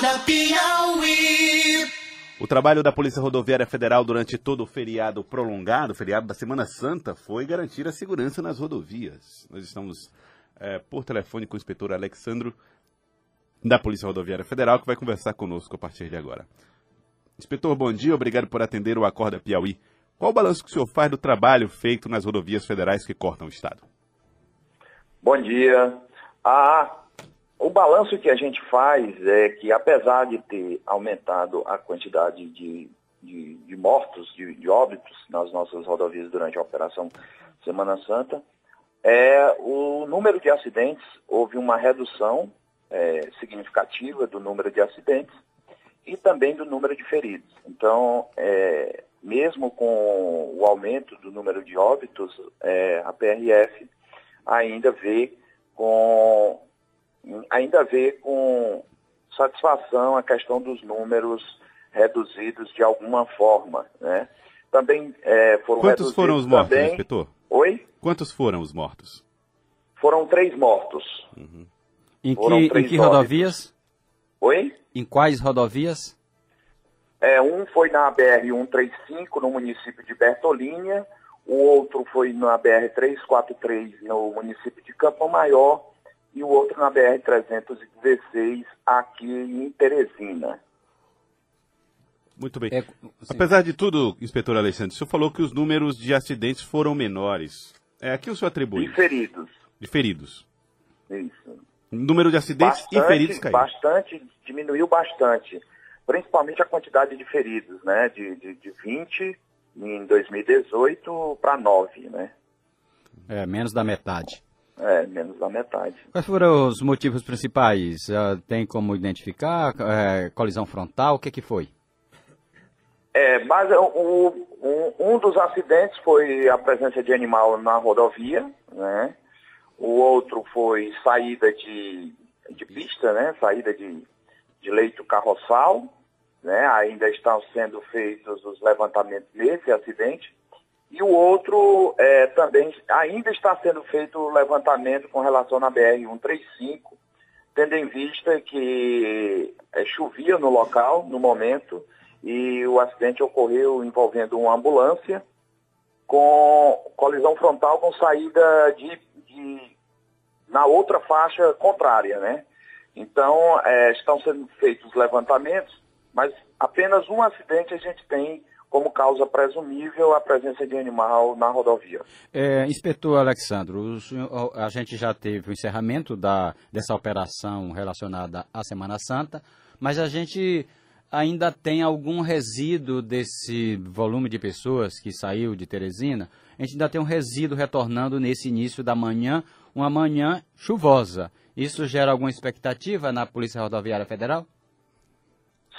Acorda Piauí. O trabalho da Polícia Rodoviária Federal durante todo o feriado prolongado, feriado da Semana Santa, foi garantir a segurança nas rodovias. Nós estamos é, por telefone com o inspetor Alexandro, da Polícia Rodoviária Federal, que vai conversar conosco a partir de agora. Inspetor, bom dia, obrigado por atender o Acorda Piauí. Qual o balanço que o senhor faz do trabalho feito nas rodovias federais que cortam o Estado? Bom dia. Ah, o balanço que a gente faz é que, apesar de ter aumentado a quantidade de, de, de mortos, de, de, óbitos nas nossas rodovias durante a Operação Semana Santa, é, o número de acidentes, houve uma redução é, significativa do número de acidentes e também do número de feridos. Então, é, mesmo com o aumento do número de óbitos, é, a PRF ainda vê com ainda vê com satisfação a questão dos números reduzidos de alguma forma, né? Também é, foram Quantos foram os mortos, também... inspetor? Oi? Quantos foram os mortos? Foram três mortos. Uhum. Em que, em que rodovias? Oi? Em quais rodovias? É, um foi na BR-135, no município de Bertolínia, o outro foi na BR-343, no município de Campo Maior, e o outro na BR-316, aqui em Teresina. Muito bem. É, Apesar de tudo, inspetor Alexandre, o senhor falou que os números de acidentes foram menores. É, a que o senhor atribui? De feridos. De feridos. Isso. O número de acidentes bastante, e feridos caiu. Bastante, diminuiu bastante. Principalmente a quantidade de feridos, né? De, de, de 20 em 2018 para 9, né? É, menos da metade. É, menos da metade. Quais foram os motivos principais? Uh, tem como identificar? Uh, colisão frontal? O que, que foi? É, mas o, um, um, dos acidentes foi a presença de animal na rodovia, né? O outro foi saída de, de pista, né? Saída de, de leito carroçal, né? Ainda estão sendo feitos os levantamentos desse acidente. E o outro é, também ainda está sendo feito o levantamento com relação na BR-135, tendo em vista que é, chovia no local, no momento, e o acidente ocorreu envolvendo uma ambulância com colisão frontal com saída de, de na outra faixa contrária, né? Então, é, estão sendo feitos levantamentos, mas apenas um acidente a gente tem como causa presumível a presença de animal na rodovia. É, inspetor Alexandro, senhor, a gente já teve o encerramento da, dessa operação relacionada à Semana Santa, mas a gente ainda tem algum resíduo desse volume de pessoas que saiu de Teresina, a gente ainda tem um resíduo retornando nesse início da manhã, uma manhã chuvosa. Isso gera alguma expectativa na Polícia Rodoviária Federal?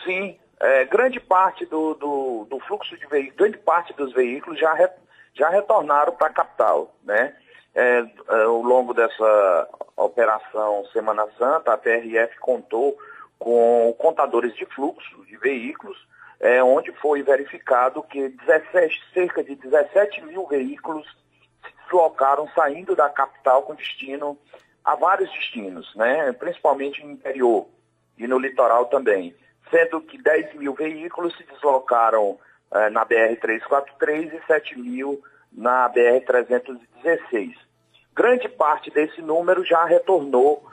Sim, é, grande parte do, do, do, fluxo de veículos, grande parte dos veículos já, re, já retornaram para a capital, né? É, é, ao longo dessa operação Semana Santa, a PRF contou com contadores de fluxo de veículos, é, onde foi verificado que 17, cerca de 17 mil veículos se deslocaram saindo da capital com destino a vários destinos, né? principalmente no interior e no litoral também sendo que 10 mil veículos se deslocaram eh, na BR-343 e 7 mil na BR-316. Grande parte desse número já retornou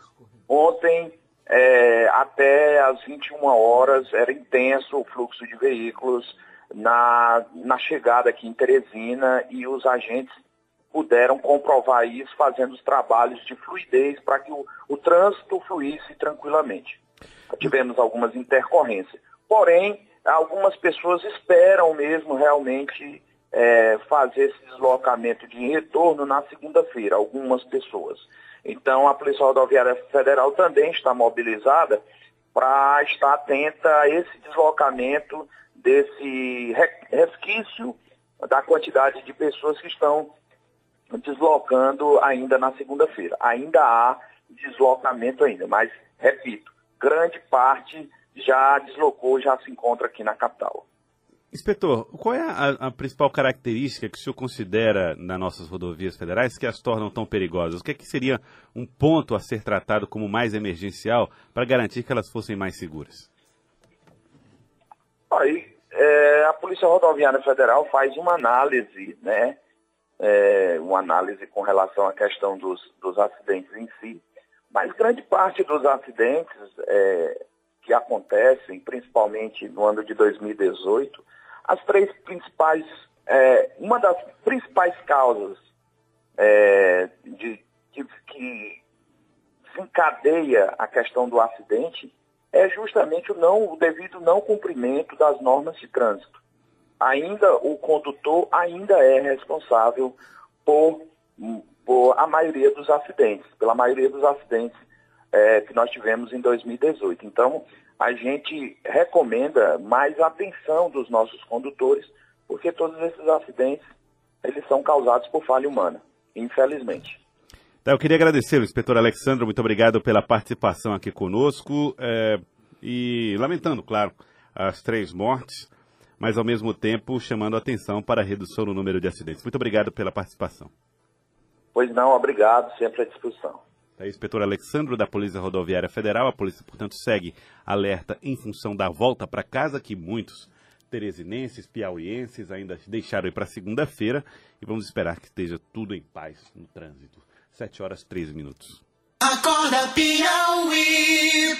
ontem eh, até às 21 horas, era intenso o fluxo de veículos na, na chegada aqui em Teresina e os agentes puderam comprovar isso fazendo os trabalhos de fluidez para que o, o trânsito fluísse tranquilamente tivemos algumas intercorrências. Porém, algumas pessoas esperam mesmo realmente é, fazer esse deslocamento de retorno na segunda-feira, algumas pessoas. Então, a Polícia Rodoviária Federal também está mobilizada para estar atenta a esse deslocamento desse resquício da quantidade de pessoas que estão deslocando ainda na segunda-feira. Ainda há deslocamento ainda, mas, repito, grande parte já deslocou, já se encontra aqui na capital. Inspetor, qual é a, a, principal característica que o senhor considera nas nossas rodovias federais que as tornam tão perigosas? O que, é que seria um ponto a ser tratado como mais emergencial para garantir que elas fossem mais seguras? é, a Polícia Rodoviária Federal faz uma análise, né? É, uma análise com relação à questão dos, dos acidentes em si. Mas grande parte dos acidentes é, que acontecem, principalmente no ano de 2018, as três principais, é, uma das principais causas é, de, que, que encadeia a questão do acidente é justamente o, não, o devido não cumprimento das normas de trânsito. Ainda o condutor ainda é responsável por, por a maioria dos acidentes, pela maioria dos acidentes é, que nós tivemos em 2018. Então, a gente recomenda mais atenção dos nossos condutores, porque todos esses acidentes eles são causados por falha humana, infelizmente. Tá, eu queria agradecer o inspetor Alexandre, muito obrigado pela participação aqui conosco. É, e lamentando, claro, as três mortes, mas ao mesmo tempo chamando a atenção para a redução no número de acidentes. Muito obrigado pela participação. Pois não, obrigado, sempre à disposição. É o inspetor Alexandre da Polícia Rodoviária Federal. A polícia, portanto, segue alerta em função da volta para casa, que muitos teresinenses, piauienses ainda deixaram ir para segunda-feira. E vamos esperar que esteja tudo em paz no trânsito. 7 horas 13 minutos. Acorda Piauí.